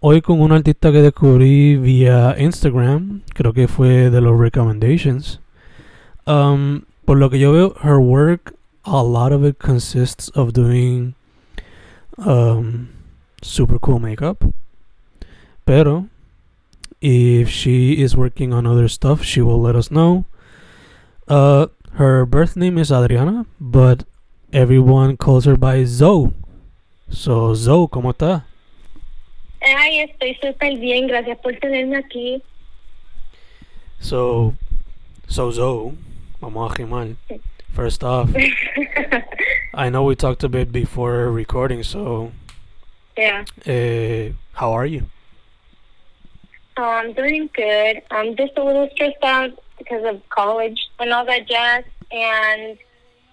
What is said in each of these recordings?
Hoy con un artista que descubrí vía Instagram, creo que fue de los recommendations. Um, por lo que yo veo, her work, a lot of it consists of doing um, super cool makeup. Pero, if she is working on other stuff, she will let us know. Uh, her birth name is Adriana, but everyone calls her by Zoe. So, Zoe, ¿cómo está? Ay, estoy súper bien, gracias por tenerme aquí. So, so Zoe, vamos a rimar. First off, I know we talked a bit before recording, so yeah. uh, how are you? Oh, I'm doing good. I'm just a little stressed out because of college and all that jazz, and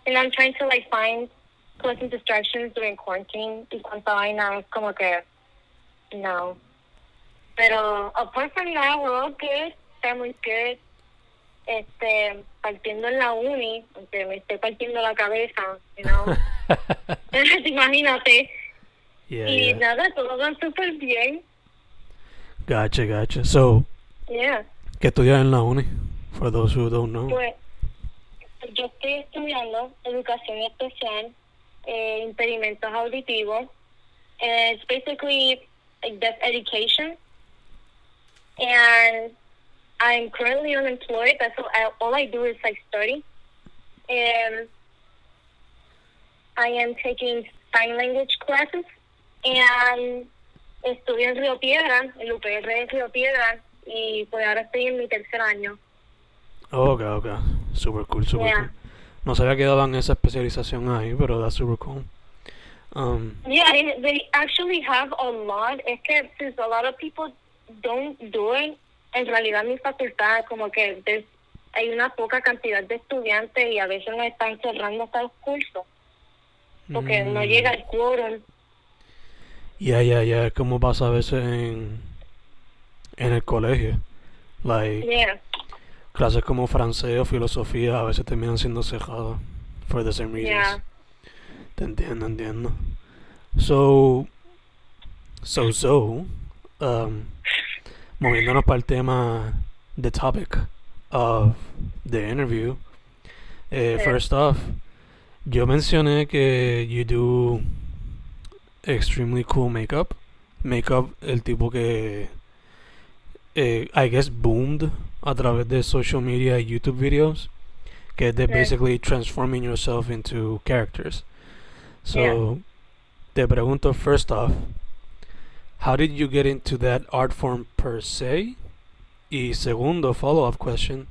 and I'm trying to like find pleasant distractions during quarantine. Y cuanto vaina es como que no. Pero apart from that, we're all good. Family's good. Este, partiendo en la uni, aunque me esté partiendo la cabeza, you know. Imagínate. yeah, y yeah. nada, todo va súper bien. Gotcha, gotcha. So, Yeah. ¿qué estudias en la uni? For those who don't know. Pues yo estoy estudiando educación especial, eh, impedimentos auditivos. And it's basically like deaf education. And I'm currently unemployed. That's all I, all I do is like study. And I am taking sign language classes. And estudio en Río Piedra, en UPR de Río Piedra. Y pues ahora estoy en mi tercer año. Okay, okay. Super cool, super Yeah. cool. No sabía que daban esa especialización ahí, pero that's super cool. Um, Yeah, they, they actually have a lot. Es que since a lot of people don't do it, en realidad mi facultad como que there's- hay una poca cantidad de estudiantes y a veces nos están cerrando hasta los cursos porque no mm, llega el quórum. Yeah, yeah, yeah. Como pasa a veces en, en el colegio. Like, clases como francés o filosofía a veces terminan siendo cerradas. For the same reasons. Yeah. Te entiendo, entiendo. So, so, so, um, moviéndonos para el tema, the topic of the interview. Eh, First off, yo mencioné que you do extremely cool makeup. Makeup, el tipo que, eh, I guess, boomed a través de social media y YouTube videos. Que es de Sí. basically transforming yourself into characters. So, Yeah. te pregunto first off, how did you get into that art form per se? Y segundo, follow-up question,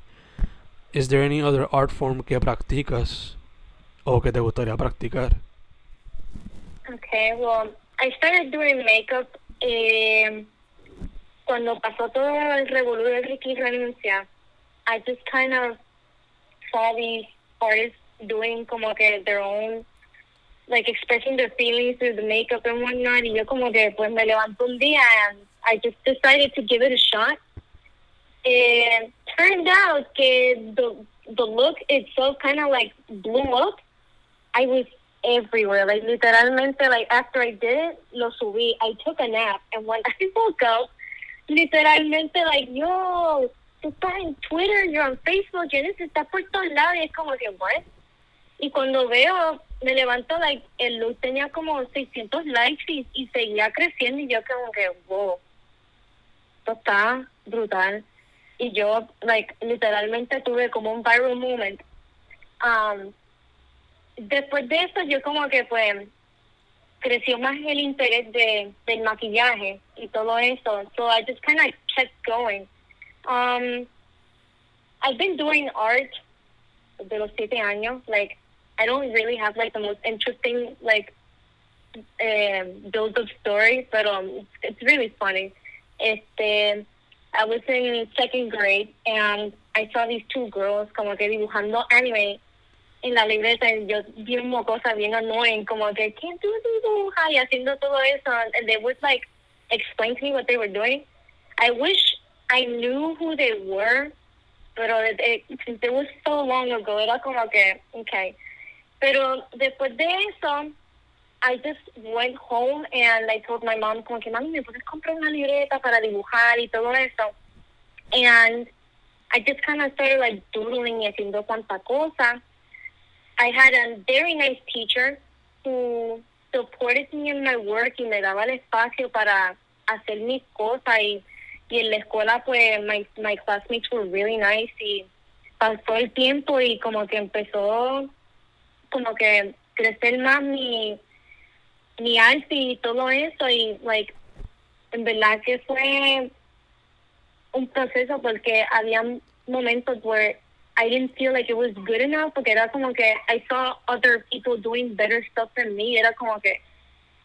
is there any other art form que practicas o que te gustaría practicar? Okay, well, I started doing makeup eh, cuando pasó todo el revolú de Ricky Renuncia. I just kind of saw these artists doing como que their own, like expressing their feelings through the makeup and whatnot. Y yo como que pues me levanto un día and I just decided to give it a shot. Eh, turned out que the the look itself kind of like blew up. I was everywhere, like literalmente, like after I did it, lo subí. I took a nap, and when I woke up, literalmente, like yo, tú estás en Twitter, you're on Facebook, Janice está por todos lados, y es como que, what? Y cuando veo, me levanto, like, el look tenía como 600 likes y, y seguía creciendo, y yo como que, wow, esto está brutal. Y yo, like, literalmente tuve como un viral moment. Um, después de eso, yo como que, pues, creció más el interés de, del maquillaje y todo eso. So I just kind of kept going. Um, I've been doing art de los siete años. Like, I don't really have like the most interesting like um, build of story, but um, it's really funny. Este, I was in second grade and I saw these two girls como que dibujando anime en la libreta y yo bien mocosa, bien annoying, como que, ¿quién tú dibujas? Y haciendo todo eso. And they would like explain to me what they were doing. I wish I knew who they were, but it, it, it was so long ago, era como que, okay. Pero después de eso, I just went home and I told my mom, como que, mami, ¿me puedes comprar una libreta para dibujar y todo eso? And I just kind of started like doodling y haciendo tanta cosa. I had a very nice teacher who supported me in my work y me daba el espacio para hacer mis cosas y, y en la escuela pues my, my classmates were really nice y pasó el tiempo y como que empezó como que crecer más mi mi arte y todo eso y like en verdad que fue un proceso porque había momentos where I didn't feel like it was good enough porque era como que I saw other people doing better stuff than me era como que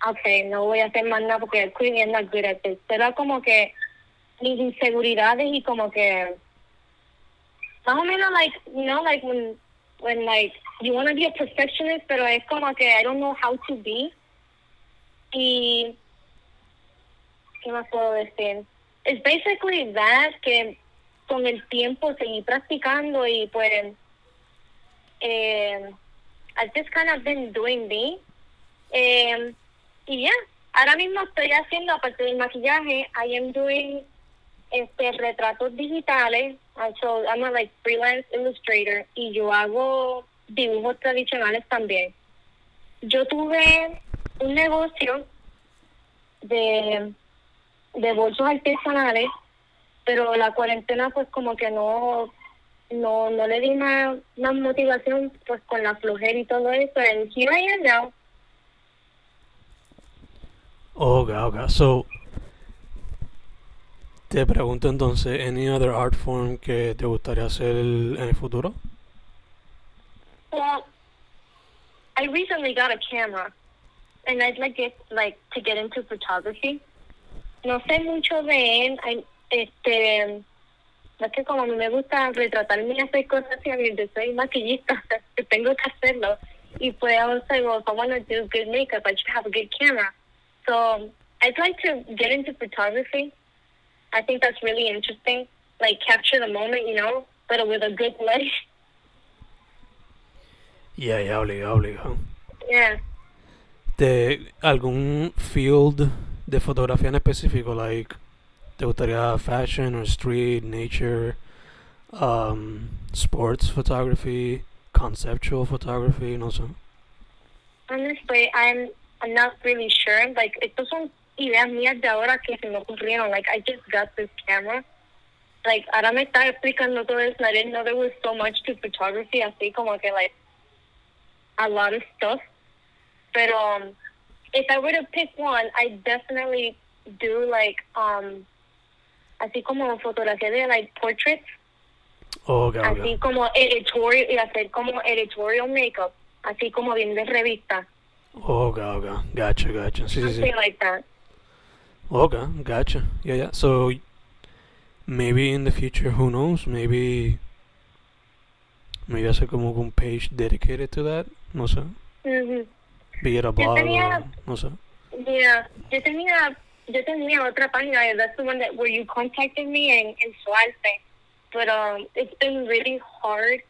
okay no voy a hacer más nada porque clearly I'm not good at this. Era como que mis inseguridades y como que más o menos like you know like when when like you want to be a perfectionist pero es como que I don't know how to be. Y qué más puedo decir it's basically that que con el tiempo seguí practicando y pues eh, I've just kind of been doing me. Eh, y ya ahora mismo estoy haciendo aparte del maquillaje I am doing este retratos digitales so I'm a like freelance illustrator y yo hago dibujos tradicionales también. Yo tuve un negocio de de bolsos artesanales pero la cuarentena pues como que no no no le di más, más motivación pues con la flojera y todo eso. And here I am now. Okay, okay. So, te pregunto entonces, any other art form que te gustaría hacer en el futuro? well I recently got a camera and I'd like it like to get into photography no sé mucho de él este es que como a mí me gusta retratarme y hacer cosas así, a mí yo soy maquillista, tengo que hacerlo. Y pues I was like, well, if I want to do good makeup, I should have a good camera. So I'd like to get into photography. I think that's really interesting. Like capture the moment, you know, but with a good light. Yeah, yeah, obligado, obligado. yeah. ¿De algún field de fotografía en específico? Like, ¿te gustaría fashion or street, nature, um, sports photography, conceptual photography? No sé. Honestly, I'm I'm not really sure. Like, estos son ideas mías de ahora que se me ocurrieron. Like, I just got this camera. Like, ahora me está explicando todo eso. I didn't know there was so much to photography. Así como que, like, a lot of stuff. But, um, if I were to pick one, I definitely do, like, um, así como fotografía de, like, portraits. Okay, Así okay. como editorial, y hacer como editorial makeup. Así como bien de revista. Okay, okay. Gotcha, gotcha. Sí, sí, sí. Like that. Okay, gotcha. Yeah, yeah. So maybe in the future, who knows? Maybe maybe hacer como un page dedicated to that. No sé. Mhm. Be it a blog tenía- no sé. Yeah, yo tenía, yo tenía otra página, that's the one that where you contacted me en, en Suarte, but um, it's been really hard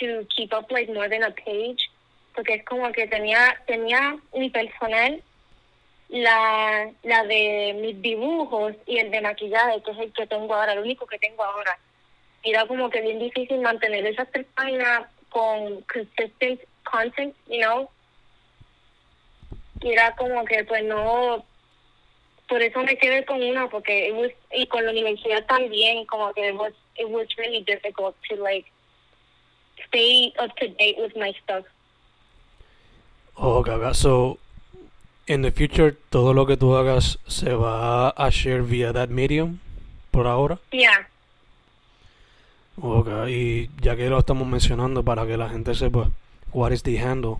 to keep up like more than a page, porque es como que tenía tenía mi personal, la la de mis dibujos y el de maquillaje, que es el que tengo ahora, el único que tengo ahora. Era como que bien difícil mantener esas tres páginas con consistent content, you know. Y era como que pues no por eso me quedé con una porque it was, y con la universidad también como que it was it was really difficult to like stay up to date with my stuff. Oh, Gaga. So, in the future, todo lo que tú hagas se va a share via that medium por ahora. Yeah. Ok, y ya que lo estamos mencionando para que la gente sepa, what is the handle?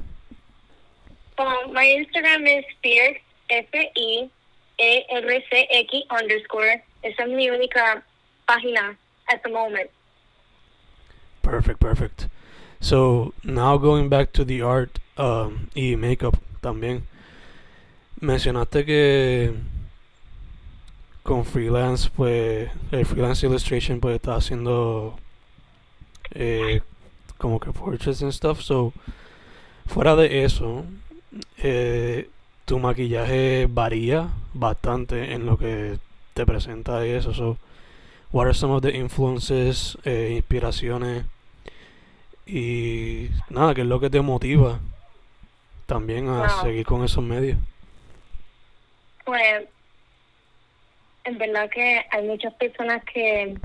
Um, my Instagram is fierce F I E underscore. Esa es mi única página at the moment. Perfect, perfect. So, now going back to the art um, y makeup también. Mencionaste que con freelance, pues, el freelance illustration, pues, está haciendo eh, como que portraits and stuff. So, fuera de eso, eh, tu maquillaje varía bastante en lo que te presenta y eso. So, what are some of the influences, eh, inspiraciones y nada, qué es lo que te motiva también a Wow. seguir con esos medios? Pues, en verdad que hay muchas personas que,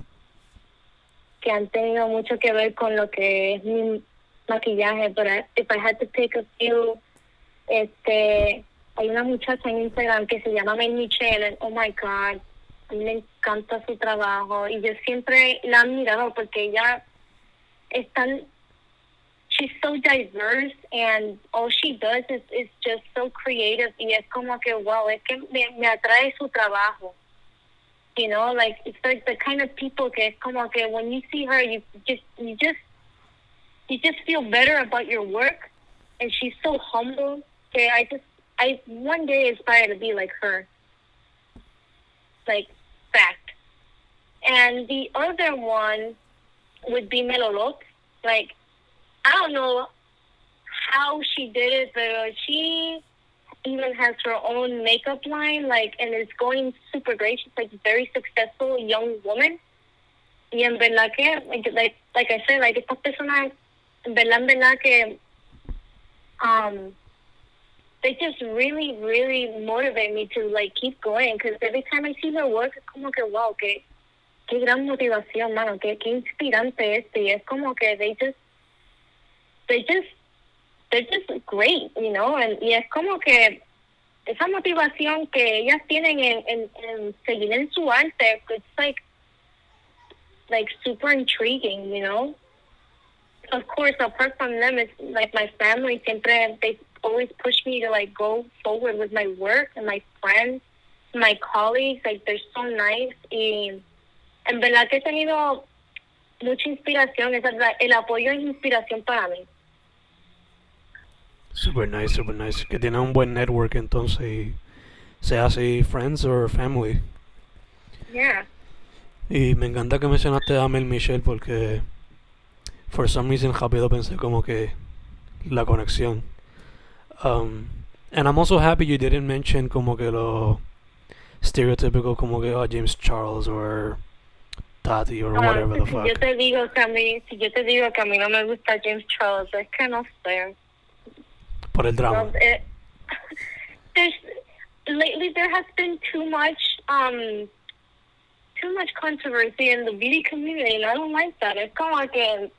que han tenido mucho que ver con lo que es mi maquillaje, pero if I had to pick a few, este, hay una muchacha en Instagram que se llama Mel Michelle, oh my God, a mí me encanta su trabajo y yo siempre la he admirado porque ella es tan she's so diverse and all she does is, is just so creative y es como que wow es que me, me atrae su trabajo. You know like it's like the kind of people que es como que when you see her you just you just you just feel better about your work. And she's so humble que I just I one day aspire to be like her. Like fact. And the other one would be Melolot like I don't know how she did it, but she even has her own makeup line, like, and it's going super great. She's like a very successful young woman. Y en verdad que, like, like, I said, like, estas personas, en verdad, en verdad que, um, they just really, really motivate me to, like, keep going. Because every time I see their work, es como que, wow, que, qué gran motivación, mano, qué, qué inspirante esto. Y es como que they just, they just they're just great, you know, and, y es como que esa motivación que ellas tienen en, en, seguir en su arte, it's like like super intriguing, you know. Of course, apart from them, it's like my family. Siempre they always push me to like go forward with my work and my friends, my colleagues. Like they're so nice. Y en verdad que he tenido mucha inspiración. Es el apoyo es inspiración para mí. Super nice, super nice. Que tiene un buen network entonces sea así friends or family. Yeah. Y me encanta que mencionaste a Mel Michelle porque for some reason rápido pensé como que la conexión. Um, and I'm also happy you didn't mention como que lo stereotypical como que oh, James Charles or Tati or Ah, whatever the si fuck. yo te digo que a mí, si yo te digo que a mí no me gusta James Charles, es que no sé. Por el drama. There's lately there has been too much um too much controversy in the beauty community and I don't like that. Es como que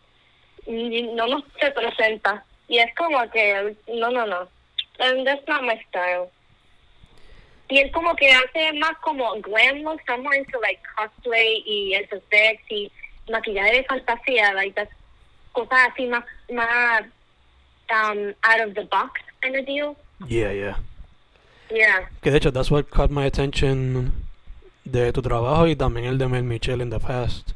no nos se presenta y es como que no no no. And that's not my style. Y es como que hace más como glam look, I'm more into like cosplay y el effects y maquillaje de fantasía, like that's cosas así más más um, out of the box kind of deal. Yeah, yeah. Yeah. Que de hecho, that's what caught my attention de tu trabajo y también el de Mel Michelle in the past.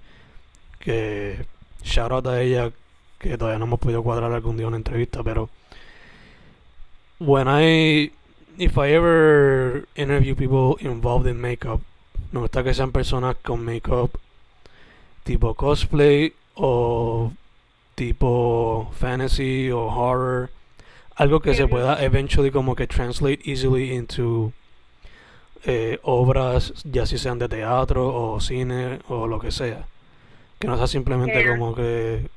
Que shout out a ella, que todavía no hemos podido cuadrar algún día una entrevista, pero when I, if I ever interview people involved in makeup, me gusta que sean personas con makeup tipo cosplay o tipo fantasy o horror, algo que se pueda eventually como que translate easily into eh, obras, ya si sean de teatro o cine o lo que sea. Que no sea simplemente Yeah. como que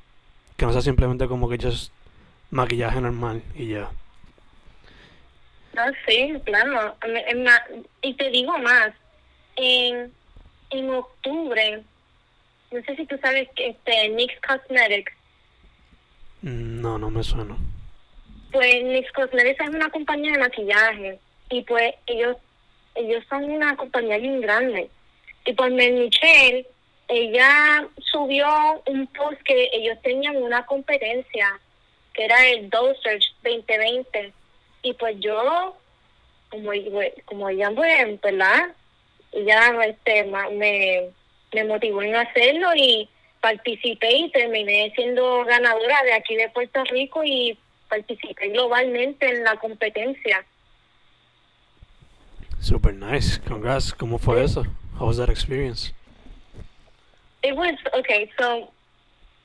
que no sea simplemente como que just maquillaje normal y ya. No, sí, claro. Y te digo más, en, en octubre, no sé si tú sabes que este NYX Cosmetics, No, no me suena. pues NYX Cosmetics es una compañía de maquillaje y pues ellos ellos son una compañía bien grande. Y pues Michelle, ella subió un post que ellos tenían una competencia que era el Search 2020 y pues yo como como ella pues verdad ella este me me motivó en hacerlo y participé y terminé siendo ganadora de aquí de Puerto Rico y participé globalmente en la competencia Super nice. Congrats. ¿Cómo fue eso? How was that experience? It was okay. So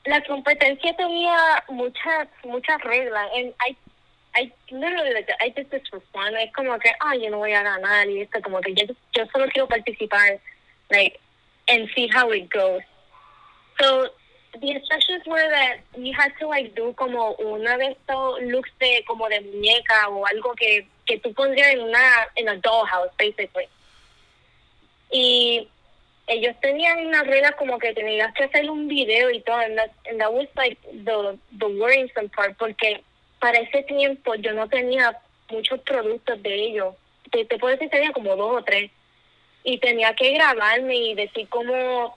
la competencia tenía muchas muchas reglas. And I I literally like I did this for fun. Es como que ah yo no voy a ganar y esto como que yo yo solo quiero participar, like and see how it goes. So the instructions were that you had to like do como una de estos looks de como de muñeca o algo que que tú pondrías en una en a dollhouse basically. Y ellos tenían una regla como que tenías que hacer un video y todo, and that, and was like the, the worrisome part, porque para ese tiempo yo no tenía muchos productos de ellos. Te, te puedo decir tenía como dos o tres. Y tenía que grabarme y decir cómo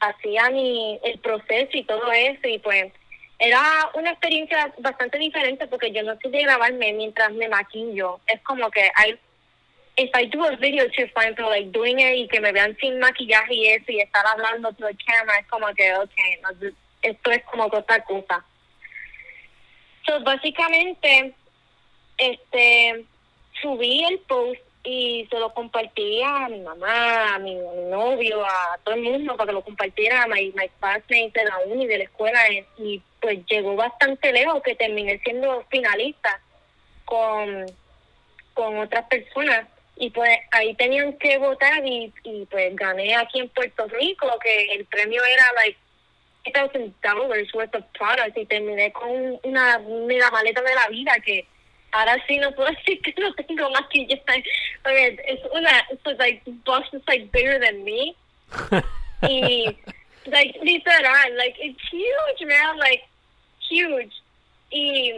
hacía mi, el proceso y todo eso. Y pues era una experiencia bastante diferente porque yo no sé de grabarme mientras me maquillo. Es como que hay if I do a video fine for like doing it y que me vean sin maquillaje y eso y estar hablando the camera es como que okay no, esto es como otra cosa so básicamente este subí el post y se lo compartí a mi mamá a mi, novio a todo el mundo para que lo compartiera a my, my classmates de la uni de la escuela y pues llegó bastante lejos que terminé siendo finalista con con otras personas. Y pues ahí tenían que votar y, y pues gané aquí en Puerto Rico que el premio era like thousand dollars worth of products y terminé con una mega maleta de la vida que ahora sí no puedo decir que no tengo maquillaje porque es una it's like box is like bigger than me. Y like literal like it's huge man like huge. Y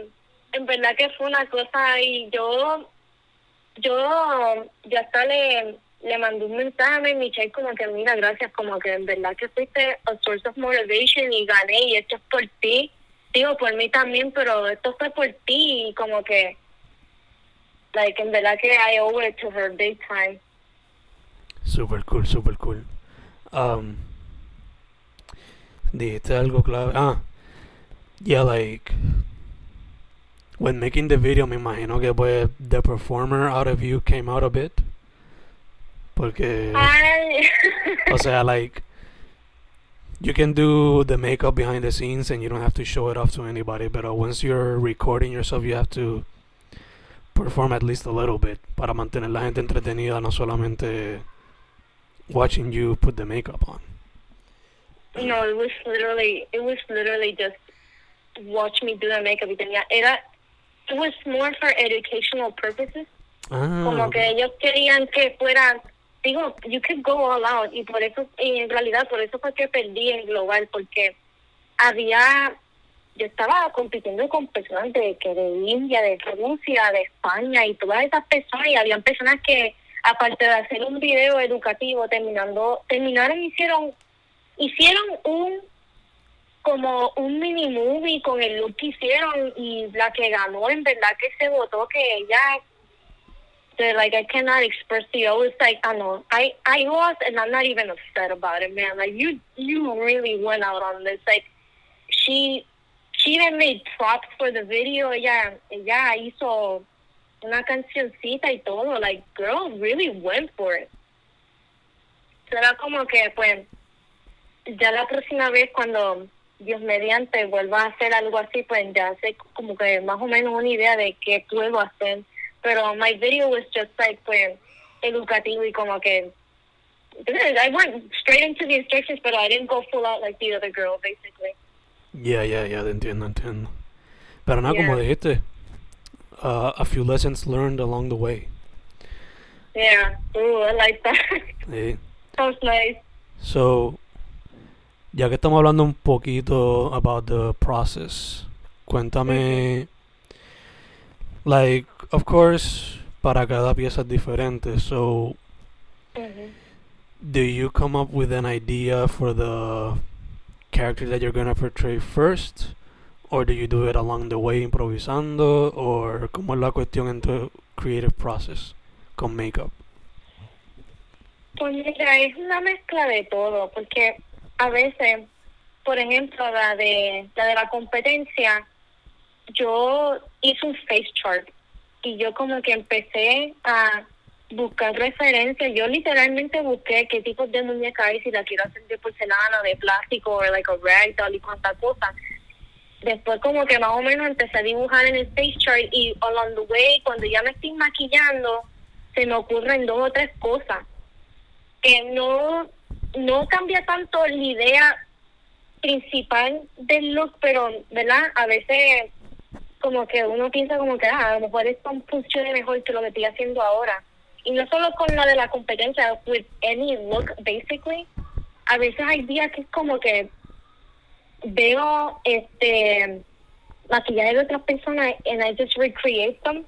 en verdad que fue una cosa y yo yo yo hasta le le mandé un mensaje a mi Michelle como que mira gracias como que en verdad que fuiste a source of motivation y gané y esto es por ti digo por mí también pero esto fue por ti y como que like en verdad que I owe it to her big time Super cool, super cool. Um, dijiste algo clave. Ah, yeah, like when making the video, me imagino que pues the performer out of you came out a bit. Porque, Ay. o sea, like you can do the makeup behind the scenes and you don't have to show it off to anybody. But once you're recording yourself, you have to perform at least a little bit para mantener la gente entretenida, no solamente watching you put the makeup on. No, it was literally, it was literally just watch me do the makeup y tenía, era, it was more for educational purposes. Ah, Como que ellos querían que fuera, digo, you could go all out y por eso, y en realidad por eso fue que perdí en global porque había, yo estaba compitiendo con personas de que de India, de Rusia, de España y todas esas personas y habían personas que aparte de hacer un video educativo terminando, terminaron hicieron hicieron un como un mini movie con el look que hicieron y la que ganó en verdad que se votó que ella they're like I cannot express to you. I was like, I know, I I lost and I'm not even upset about it, man. Like you you really went out on this. Like she she even made props for the video. Ella ella hizo una cancioncita y todo. Like girl really went for it. So era como que pues ya la próxima vez cuando Dios mediante vuelva a hacer algo así, pues ya sé como que más o menos una idea de qué puedo hacer. Pero my video was just like pues educativo y como que I went straight into the instructions, but I didn't go full out like the other girl, basically. Yeah, yeah, yeah, te entiendo, entiendo. Pero nada, como Yeah. dijiste, uh, a few lessons learned along the way. Yeah. Ooh, I like that. Sí. Sounds nice. So, ya que estamos hablando un poquito about the process, cuéntame, like, of course, para cada pieza es diferente. So, Mhm. do you come up with an idea for the character that you're gonna portray first, or do you do it along the way improvisando, or cómo es la cuestión en tu creative process con makeup? Pues mira, es una mezcla de todo, porque a veces, por ejemplo, la de la de la competencia, yo hice un face chart y yo como que empecé a buscar referencias. Yo literalmente busqué qué tipos de muñeca hay, si la quiero hacer de porcelana, de plástico, o like a ragdoll y cuánta cosa. Después como que más o menos empecé a dibujar en el face chart y along the way, cuando ya me estoy maquillando, se me ocurren dos o tres cosas que no, no cambia tanto la idea principal del look, pero, ¿verdad? A veces como que uno piensa como que ah, a lo mejor esto funcione mejor que lo que estoy haciendo ahora. Y no solo con la de la competencia, with any look, basically. A veces hay días que es como que veo este maquillaje de otras personas and I just recreate them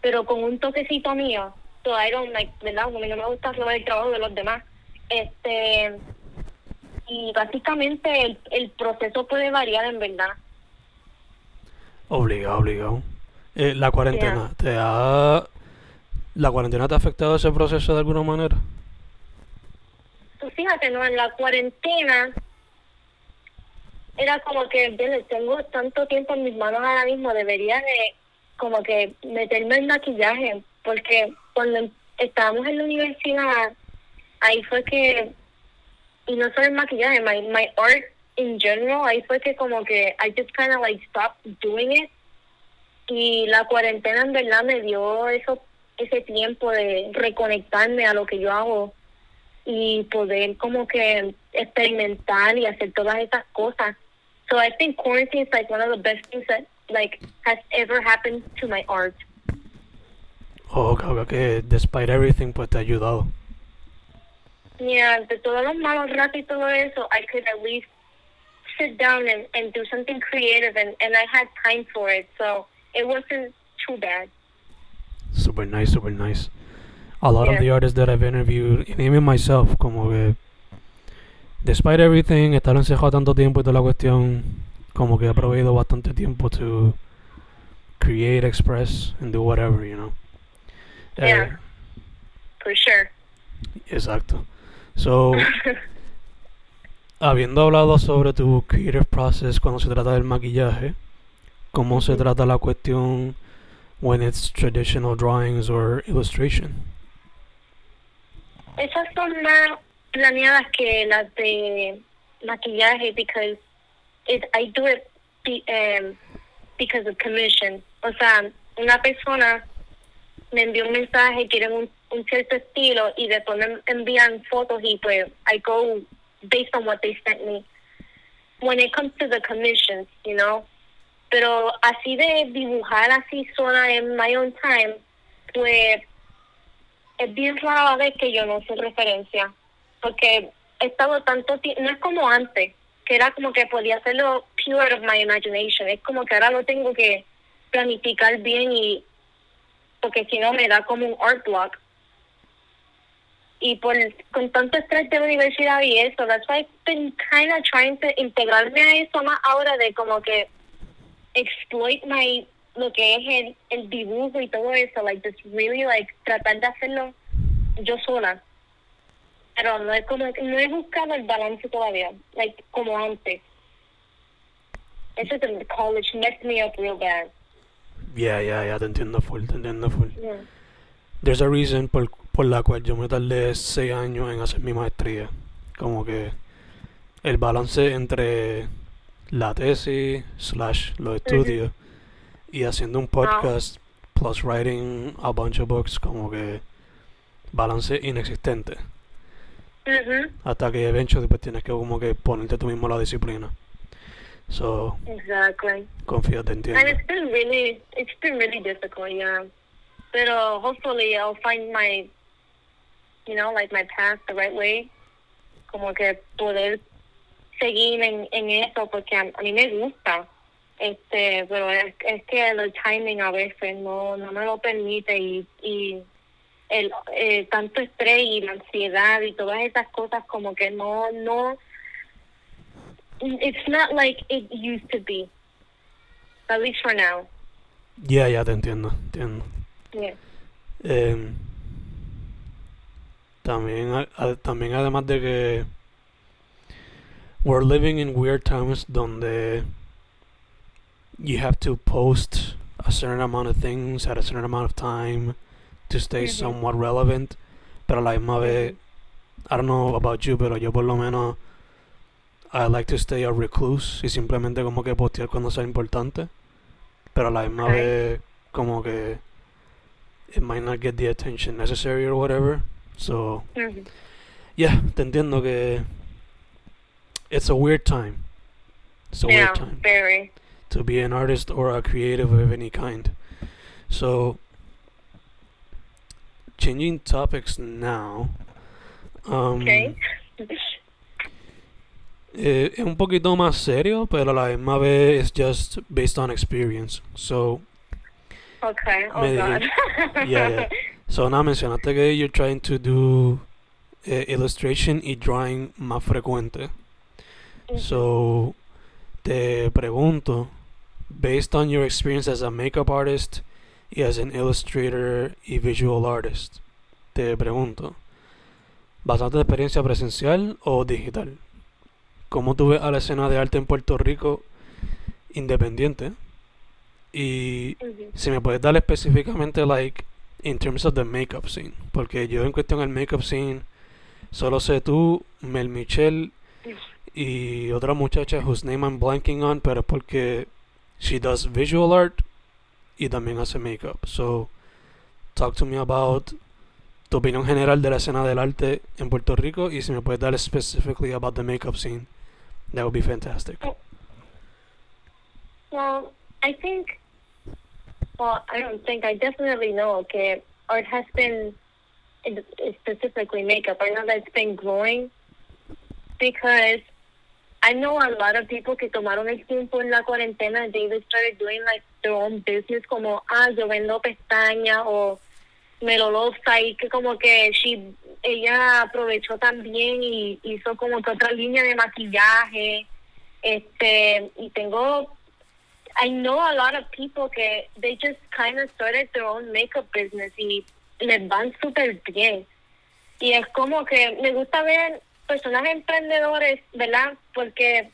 pero con un toquecito mío. So I don't like, ¿verdad? Como no me gusta robar el trabajo de los demás. Este, y básicamente el, el proceso puede variar en verdad. Obligado, obligado. Eh, la cuarentena, ¿te ha... ¿La cuarentena te ha afectado ese proceso de alguna manera? Pues fíjate, ¿no? En la cuarentena era como que, "Vele, tengo tanto tiempo en mis manos ahora mismo, debería de como que meterme en maquillaje, porque cuando estábamos en la universidad, ahí fue que, y no solo el maquillaje, my, my art in general, ahí fue que como que I just kind of like stopped doing it, y la cuarentena en verdad me dio eso ese tiempo de reconectarme a lo que yo hago y poder como que experimentar y hacer todas esas cosas. So I think quarantine is like one of the best things that like has ever happened to my art. Oh, que despite everything, pues te ha ayudado. Yeah, de todos los malos ratos y todo eso, I could at least sit down and, and do something creative and, and I had time for it. So it wasn't too bad. Super nice, super nice. A lot of the artists that I've interviewed, and even myself, como que, despite everything, estar encejado tanto tiempo y toda la cuestión, como que ha proveído bastante tiempo to create, express, and do whatever, you know. Eh, Yeah. For sure. exacto. So, habiendo hablado sobre tu creative process cuando se trata del maquillaje, ¿cómo se Ujú. trata la cuestión when it's traditional drawings or illustration? Esas son más planeadas que las de maquillaje because it, I do it be, um, because of commission. O sea, una persona me envió un mensaje, quieren un, un cierto estilo y después me envían fotos y pues I go based on what they sent me. When it comes to the commissions, you know. Pero así de dibujar así sola en my own time, pues es bien rara vez que yo no sé referencia. Porque he estado tanto tiempo, no es como antes, que era como que podía hacerlo pure of my imagination. Es como que ahora lo tengo que planificar bien y porque si no me da como un art block. Y por, con tanto estrés de la universidad y eso, that's why I've been kind of trying to integrarme a eso más ahora de como que exploit my lo que es el, el dibujo y todo eso, like just really like tratar de hacerlo yo sola. Pero no es como no he buscado el balance todavía, like como antes. Eso en college messed me up real bad. Yeah, yeah, yeah, te entiendo full, te entiendo full. Yeah. There's a reason por, por la cual yo me tardé seis años en hacer mi maestría. como que el balance entre la tesis slash los estudios y haciendo un podcast plus writing a bunch of books como que balance inexistente Mhm. hasta que eventually pues tienes que como que ponerte tú mismo la disciplina so Exactly. confío te And entiendo it's been really, it's been really difficult, yeah. Pero hopefully I'll find my, you know, like my path the right way. Como que poder seguir en, en eso porque a, a mí me gusta. Este, pero es, es que el timing a veces no, no me lo permite y, y el eh, tanto estrés y la ansiedad y todas esas cosas como que no, no, it's not like it used to be. At least for now. ya ya te entiendo entiendo Yeah. Em, también, a- también además de que we're living in weird times donde you have to post a certain amount of things at a certain amount of time to stay Mhm. somewhat relevant, pero la misma vez, I don't know about you, pero yo por lo menos I like to stay a recluse y simplemente como que postear cuando sea importante, pero la misma Okay. vez como que it might not get the attention necessary or whatever. So, Mhm. yeah, te entiendo que it's a weird time. It's a Yeah, weird time very. to be an artist or a creative of any kind. So, changing topics now. Um, Okay. eh, es un poquito más serio, pero a la misma vez it's just based on experience. So, Okay. Oh God. yeah, yeah. So nada, mencionaste que you're trying to do eh, illustration y drawing más frecuente. So, te pregunto, based on your experience as a makeup artist y as an illustrator y visual artist, te pregunto, ¿basado en experiencia presencial o digital? ¿Cómo tú ves a la escena de arte en Puerto Rico independiente? Y si me puedes dar específicamente, like, in terms of the makeup scene. Porque yo en cuestión del makeup scene, solo sé tú, Mel Michelle y otra muchacha whose name I'm blanking on, pero porque she does visual art y también hace makeup. So, talk to me about tu opinión general de la escena del arte en Puerto Rico y si me puedes dar specifically about the makeup scene, that would be fantastic. Oh. Well, I think. Well, I don't think. I definitely know. Okay, art has been, specifically makeup. I know that it's been growing because I know a lot of people que tomaron el tiempo en la cuarentena. They started doing like their own business, como ah, yo vendo pestañas o Melolosa y que como que she, ella aprovechó también y hizo como que otra línea de maquillaje. Este, y tengo I know a lot of people que they just kind of started their own makeup business y les van súper bien. Y es como que me gusta ver personas emprendedores, ¿verdad? Porque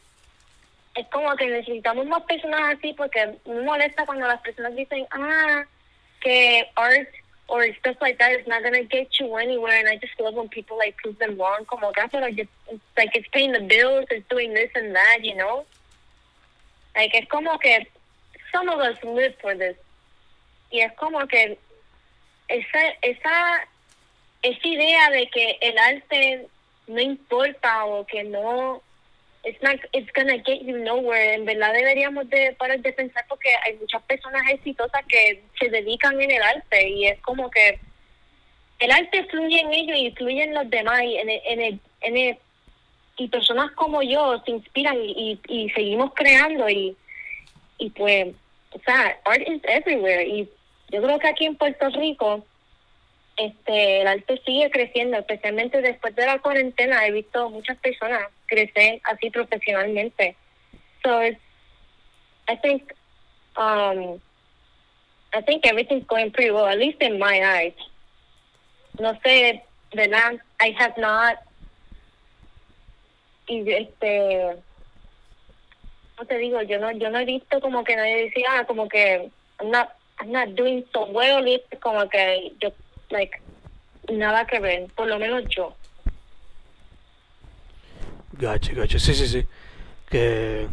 es como que necesitamos más personas así porque me molesta cuando las personas dicen, ah, que art or stuff like that is not going to get you anywhere. And I just love when people like prove them wrong. Como que, "Ah, pero yo- like it's paying the bills, it's doing this and that, you know? Like, es como que some of us live for this. Y es como que esa, esa, esa idea de que el arte no importa o que no, it's not, it's gonna get you nowhere. En verdad deberíamos de parar de pensar porque hay muchas personas exitosas que se dedican en el arte y es como que el arte fluye en ellos y fluye en los demás y en el, en el, en el- y personas como yo se inspiran y, y, y seguimos creando y y pues, o sea, art is everywhere. Y yo creo que aquí en Puerto Rico, este, el arte sigue creciendo, especialmente después de la cuarentena. He visto muchas personas crecer así profesionalmente. So it's, I think, um, I think everything's going pretty well, at least in my eyes. No sé, ¿verdad? I have not, y este, no te digo, yo no, yo no he visto como que nadie decía, ah, como que I'm not, I'm not doing so well, como que yo, like, nada que ver, por lo menos yo. Gacho, gacho. Sí, sí, sí. Que,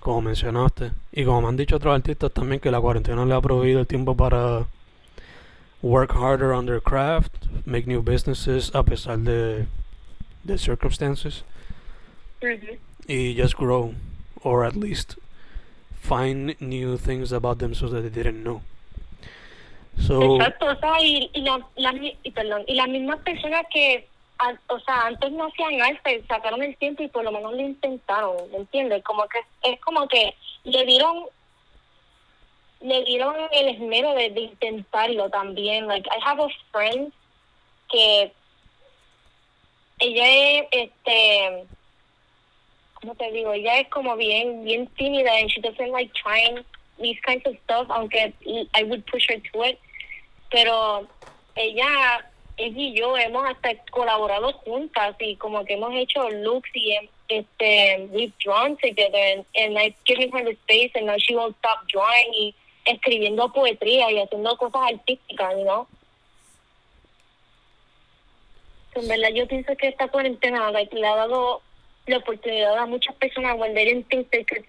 como mencionaste, y como me han dicho otros artistas también, que la cuarentena le ha proveído el tiempo para work harder on their craft, make new businesses a pesar de, de circumstances, y just grow, or at least find new things about themselves that they didn't know. So, Exacto, o sea, y, y, la, la y, perdón, y las mismas personas que, an- o sea, antes no hacían arte, sacaron el tiempo y por lo menos lo intentaron, ¿me entiendes? Como que es como que le dieron le dieron el esmero de, de intentarlo también. Like, I have a friend que ella es, este, ¿cómo te digo? Ella es como bien, bien tímida and she doesn't like trying these kinds of stuff, aunque I would push her to it. Pero ella, ella y yo hemos hasta colaborado juntas y como que hemos hecho looks y este, we've drawn together and, and I've given her the space and now she won't stop drawing y escribiendo poesía y haciendo cosas artísticas, you know? En verdad yo pienso que esta cuarentena like, le ha dado la oportunidad a muchas personas when they didn't think they could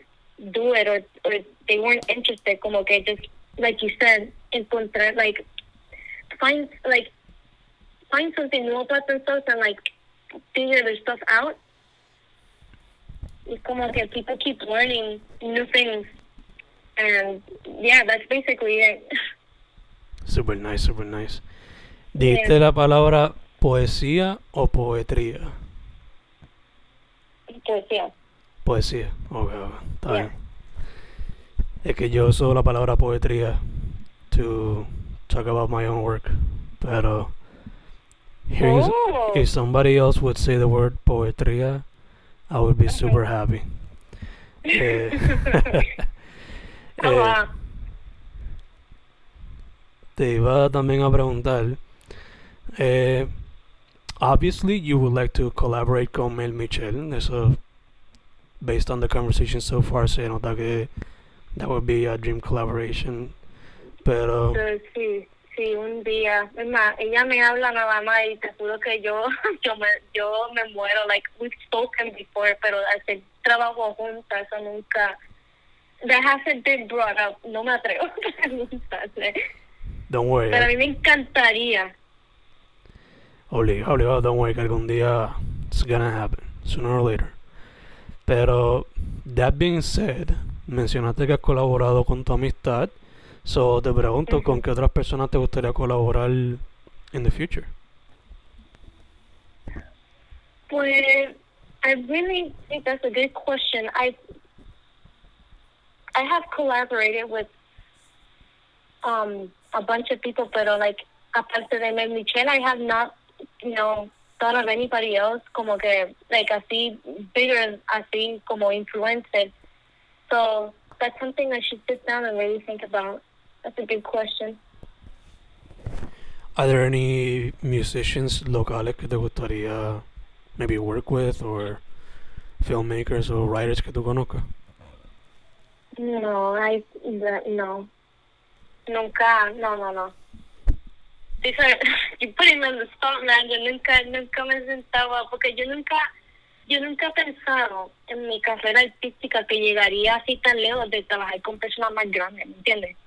do it or, or they weren't interested, como que just, like you said, encontrar, like, find, like, find something nuevo para themselves and, like, figure their stuff out. It's como que people keep learning new things. And, yeah, that's basically it. super nice, super nice. ¿Dijiste la palabra poesía o poetría? Poesía. Poesía, ok, ok, está Yeah. bien. Es que yo uso la palabra poetría to talk about my own work, pero hearing Oh. if somebody else would say the word poetría, I would be super happy. Eh, eh, te iba también a preguntar, eh, obviously you would like to collaborate con Mel Michel, eso based on the conversation so far se nota que that would be a dream collaboration, pero Pero sí, sí, un día. Es más, ella me habla nada más y te juro que yo, yo me, yo me muero. Like, we've spoken before, pero hacer trabajo juntas, eso nunca. That hasn't been brought up. No me atrevo a preguntarle. don't worry, Pero a mí me encantaría. obligado, obligado, don't worry, que algún día it's gonna happen, sooner or later. Pero, that being said, mencionaste que has colaborado con tu amistad, so te pregunto. ¿con qué otras personas te gustaría colaborar in the future? Pues, I really think that's a good question. I, I have collaborated with um a bunch of people, pero like aparte de Mel Michelle, I have not, you know, thought of anybody else como que like así bigger, así como influencer. So that's something I should sit down and really think about. That's a good question. Are there any musicians locales que te gustaría maybe work with or filmmakers or writers que tú conozcas? No, I no. Nunca, no, no, no. These are, you putting me on the spot, man. Yo nunca, nunca me sentaba, porque yo nunca, yo nunca he pensado en mi carrera artística que llegaría así tan lejos de trabajar con personas más grandes, ¿me entiendes?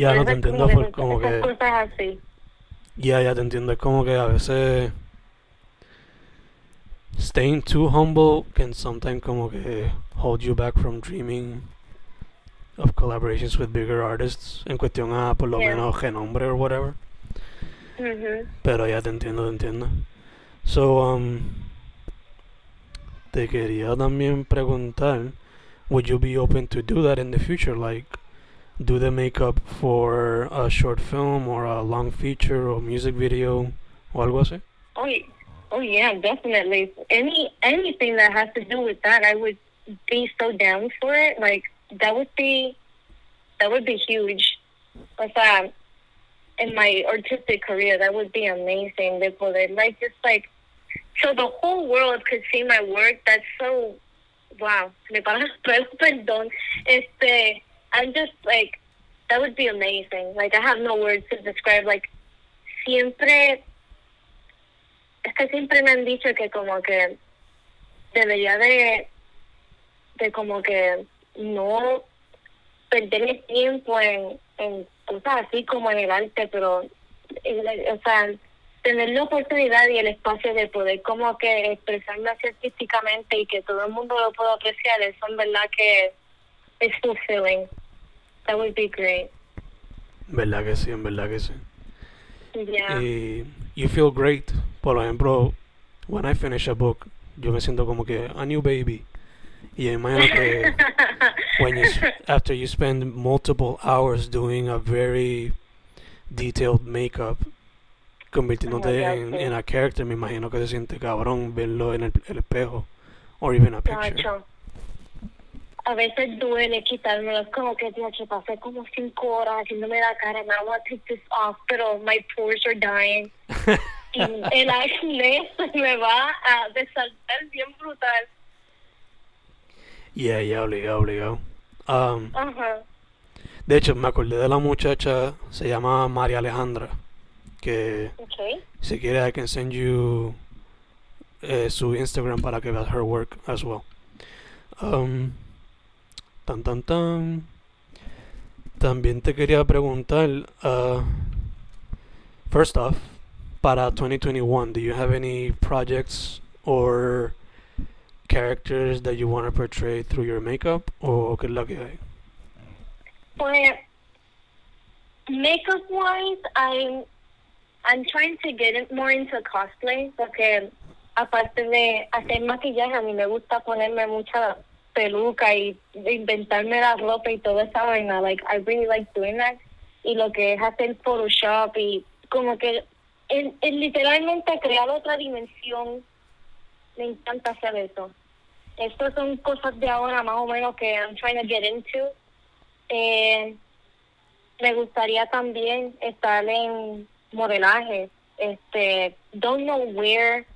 Ya no te entiendo como que como que cosas así. ya ya te entiendo es como que a veces staying too humble can sometimes como que hold you back from dreaming of collaborations with bigger artists en cuestión a por lo Yeah. menos renombre or whatever Ujú. pero ya te entiendo te entiendo so um te quería también preguntar would you be open to do that in the future like do the makeup for a short film or a long feature or music video o algo así Oh, oh yeah, definitely. Any anything that has to do with that, I would be so down for it. Like that would be that would be huge. O in my artistic career, that would be amazing. De poder like just like so the whole world could see my work. That's so wow. Me para perdón. Este, I'm just like that would be amazing. Like I have no words to describe. Like siempre es que siempre me han dicho que como que debería de, de como que no perder el tiempo en, en cosas así como en el arte, pero, eh, o sea, tener la oportunidad y el espacio de poder como que expresarme así artísticamente y que todo el mundo lo pueda apreciar, eso en verdad que es fulfilling. That would be great. Verdad que sí, en verdad que sí. Yeah. Y you feel great. Por ejemplo, when I finish a book, yo me siento como que a new baby. Y imagino que when you, after you spend multiple hours doing a very detailed makeup, convirtiéndote Oh en, en a character, me imagino que se siente cabrón verlo en el, el espejo. Or even a picture. A veces duele quitármelo, es como que, Nacho, pasé como cinco horas haciéndome la cara, and I want to take this off, pero my pores are dying. y el acné me va a desaltar bien brutal. Yeah, yeah, obligado, obligado. Um, Ajá. de hecho, me acordé de la muchacha, se llama María Alejandra, que Okay. si quieres I can send you eh, su Instagram para que veas her work as well. Um, tan tan tan. También te quería preguntar, uh, first off, para 2021, do you have any projects or characters that you want to portray through your makeup o qué es lo que hay? Pues, makeup wise, I'm I'm trying to get more into cosplay porque aparte de hacer maquillaje, a mí me gusta ponerme mucha peluca y inventarme la ropa y toda esa vaina. Like, I really like doing that. Y lo que es hacer Photoshop y como que en, en literalmente crear otra dimensión. Me encanta hacer eso. Estas son cosas de ahora más o menos que I'm trying to get into. Eh, me gustaría también estar en modelaje. Este, don't know where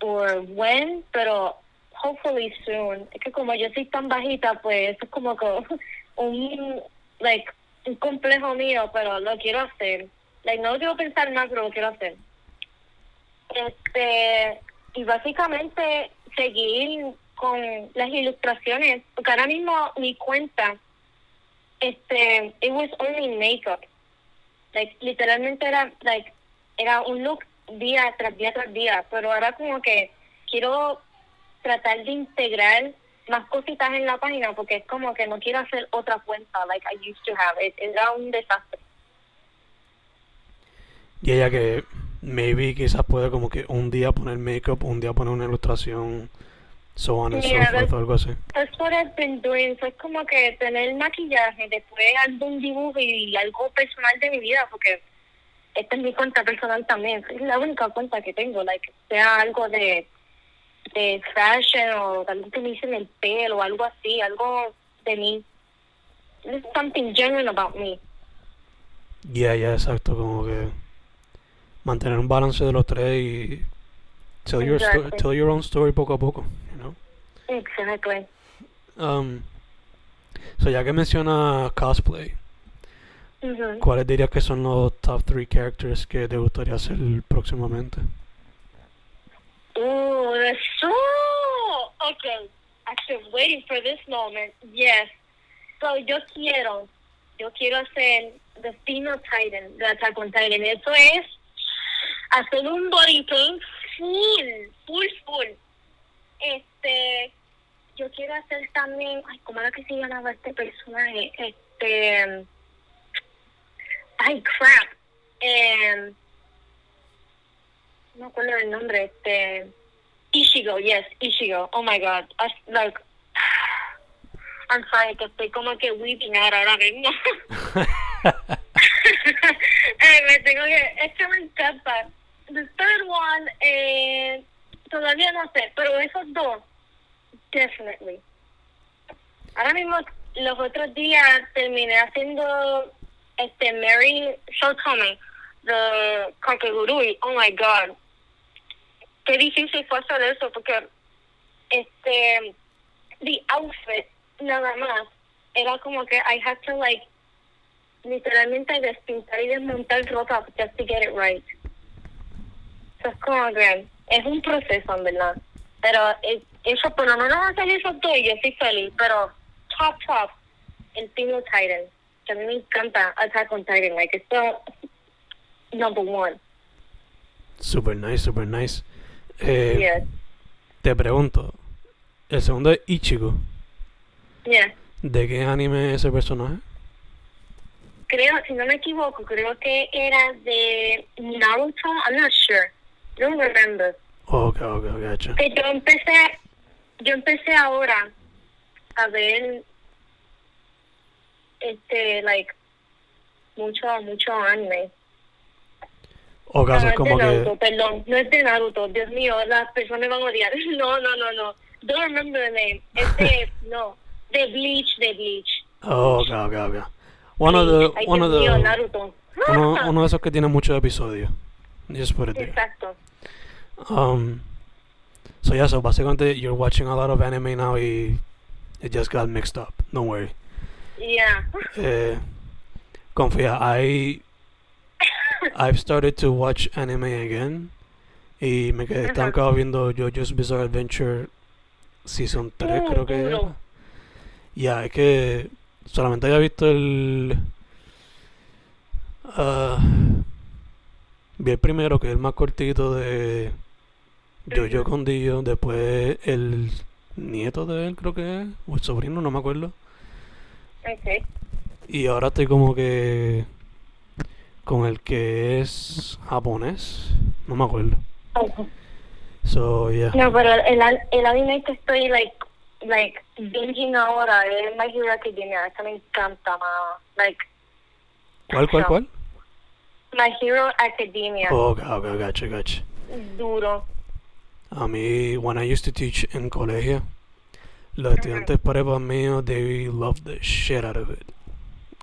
or when, pero hopefully soon. Es que como yo soy tan bajita, pues es como que un, like, un complejo mío, pero lo quiero hacer. Like, no lo quiero pensar más, pero lo quiero hacer. Este, y básicamente seguir con las ilustraciones, porque ahora mismo mi cuenta, este, it was only makeup. Like, literalmente era, like, era un look día tras día tras día, pero ahora como que quiero tratar de integrar más cositas en la página porque es como que no quiero hacer otra cuenta like I used to have. It, era un desastre. Y ella que maybe quizás puede como que un día poner makeup, un día poner una ilustración, so on and Yeah, so forth, o algo así. That's what I've been doing. So es como que tener maquillaje, después algún dibujo y algo personal de mi vida, porque esta es mi cuenta personal también. Es la única cuenta que tengo, like, sea algo de, de fashion o algo que me hice en el pelo o algo así, algo de mí. There's something genuine about me. Yeah, yeah, exacto, como que mantener un balance de los tres y tell your, sto- tell your own story poco a poco, you know. Exactly. Um, so ya que menciona cosplay, Ujú. ¿cuáles dirías que son los top three characters que te gustaría hacer próximamente? Oh, that's so okay. I've been waiting for this moment. Yes. So yo quiero, yo quiero hacer the female Titan, the Attack on Titan. Eso es hacer un body paint full, full, full. Este, yo quiero hacer también, ay, ¿cómo era que se llamaba este personaje? Este, ay, crap. Um, no acuerdo el nombre, este Ishigo, yes, Ishigo. Oh my god. I, like I'm sorry que estoy como que weeping out ahora mismo. Ay, me tengo que, es que me encanta. The third one, eh, todavía no sé, pero esos dos, definitely. Ahora mismo, los otros días terminé haciendo este Mary Shortcoming de Kakegurui. Oh my god. Qué difícil fue hacer eso porque este the outfit nada más era como que I had to like literalmente despintar y desmontar ropa just to get it right. So es como que es un proceso, en verdad. Pero es- eso, por lo menos hacer esos dos, yo estoy feliz. Pero top, top, el Teen of Titan. Que a mí me encanta Attack on Titan. Like, it's the number one. Super nice, super nice. Eh, Yes. Te pregunto, el segundo es Ichigo. ¿De qué anime es ese personaje? Creo, si no me equivoco, creo que era de Naruto. I'm not sure. Don't remember. Ok, ok, gacha. que yo empecé yo empecé ahora a ver este like mucho mucho anime O no, caso es es como de Naruto, que... perdón no es de Naruto Dios mío las personas van a odiar no no no no don't remember the name es de no de Bleach de Bleach Oh, ok, ok, ok. One of the... Ay, One of Dios mío, the... Naruto Uno, uno de esos que tiene muchos episodios. Just put it there. exacto Um, so yeah, so básicamente you're watching a lot of anime now y it just got mixed up. Don't worry. yeah Eh, confía, I I've started to watch anime again y me quedé estancado viendo JoJo's Bizarre Adventure Season 3 Uh, creo que era. Ya, es que solamente había visto el ah, vi el primero que es el más cortito de Jojo con Dio, después el nieto de él creo que es, o el sobrino, no me acuerdo. okay Y ahora estoy como que con el que es japonés, no me acuerdo. So, yeah. No, pero el, el anime que estoy, like, like, binging ahora es My Hero Academia. Esa me encanta, ma. Like, ¿Cuál, cuál, cuál? My Hero Academia. Oh, ok, ok, gotcha, gotcha. Duro. A mí, when I used to teach en colegio, los estudiantes prepas míos, they loved the shit out of it.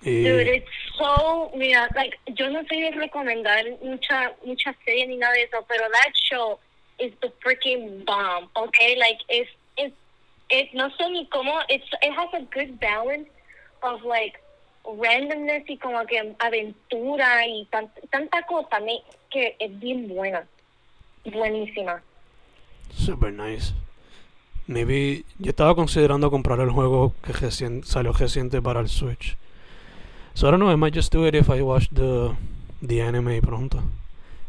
Y, Dude, it's so, mira, like, yo no sé recomendar mucha, mucha serie ni nada de eso, pero that show is the freaking bomb, okay? Like, it's, it's, it, no sé ni cómo, it's, it has a good balance of, like, randomness y como que aventura y tan, tanta cosa me- que es bien buena. Buenísima. super nice. Maybe, yo estaba considerando comprar el juego que salió reciente para el Switch. So I don't know, I might just do it if I watch the, the anime pronto.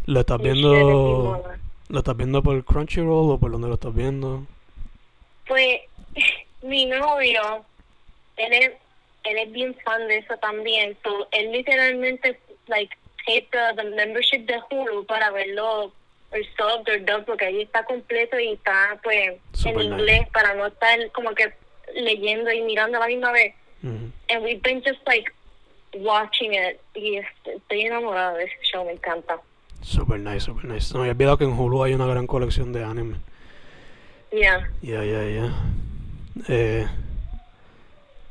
¿Lo estás viendo, lo estás viendo por Crunchyroll o por donde lo estás viendo? Pues mi novio, él es, él es bien fan de eso también. So, él literalmente, like, paid the, the membership de Hulu para verlo, el sub, el dub, porque ahí está completo y está, pues, Super en nice. inglés para no estar como que leyendo y mirando a la misma vez. Ujú. And we've been just, like, watching it. Y este, estoy enamorada de ese show, me encanta. Super nice, super nice. No me olvidado que en Hulu hay una gran colección de anime. Yeah. Ya, ya, ya. Eh,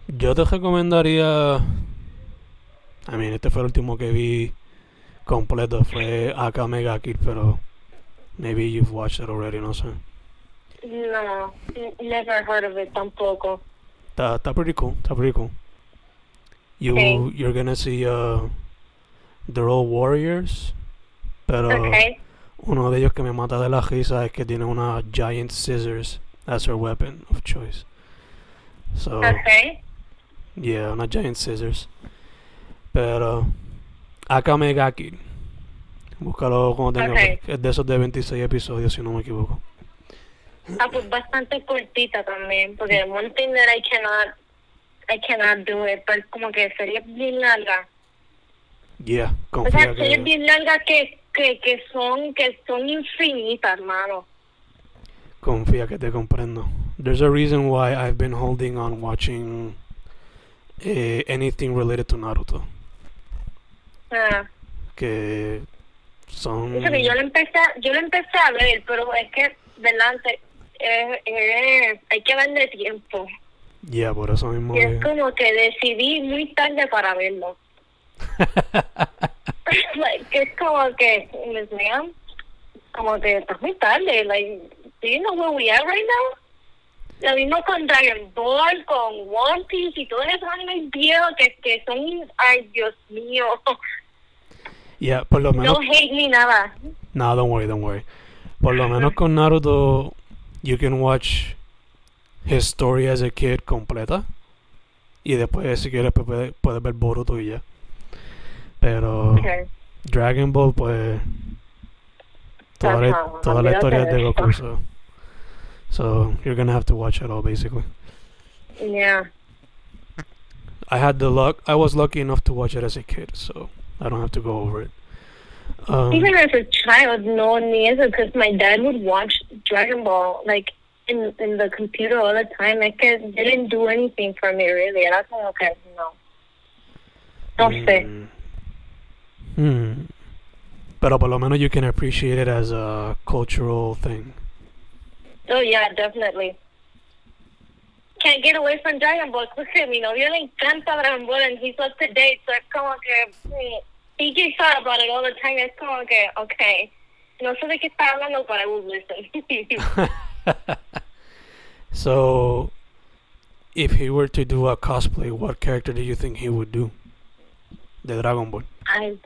yo te recomendaría. I mean, este fue el último que vi completo. Fue Akame ga Kill, pero. Maybe you've watched it already, no sé. No, never heard of it tampoco. Está, está pretty cool, está pretty cool. You, Okay. You're gonna see. Uh, they're all warriors. Pero. Okay. Uno de ellos que me mata de la risa es que tiene una giant scissors as her weapon of choice. So, Okay. yeah, una giant scissors. Pero, Akame ga Kill. Búscalo cuando tenga. Es de esos de 26 episodios, si no me equivoco. Ah, pues bastante cortita también, porque one thing that I cannot, I cannot do it, pero como que sería bien larga. Yeah, O sea, series que. bien largas que, que, que son, que son infinitas, hermano. Confía que te comprendo. There's a reason why I've been holding on watching eh, anything related to Naruto. Ah, Que son. eso que yo lo empecé, yo lo empecé a ver, pero es que, delante, eh, eh, hay que darle tiempo. Yeah, por eso mismo. Y es- es como que decidí muy tarde para verlo. like, es como que, Miss Ma'am, como que está muy tarde. Like, do you know where we are right now? Lo mismo con Dragon Ball, con One Piece y todos esos animes viejos que, que son, ay Dios mío, Yeah, por lo menos. no hate ni nada. No, don't worry, don't worry. Por lo menos con Naruto, you can watch story as a kid completa. Y después, si quieres, puedes, puedes ver Boruto y ya. Pero Okay. Dragon Ball, pues. Toda la, toda la historia de Goku. So, so you're gonna have to watch it all, basically. Yeah. I had the luck. I was lucky enough to watch it as a kid, so I don't have to go over it. Um, Even as a child, no ni eso, because my dad would watch Dragon Ball like in in the computer all the time. Like it didn't do anything for me really. Era como que no. No sé. mm, hmm. Pero por lo menos you can appreciate it as a cultural thing. Oh yeah, definitely. Can't get away from Dragon Ball. Porque a mi novio le encanta Dragon Ball and he's up to date. So es como que he gets thought about it all the time. Es como que okay. No sé de qué está hablando, but I will listen. so, if he were to do a cosplay, what character do you think he would do? The Dragon Ball. I,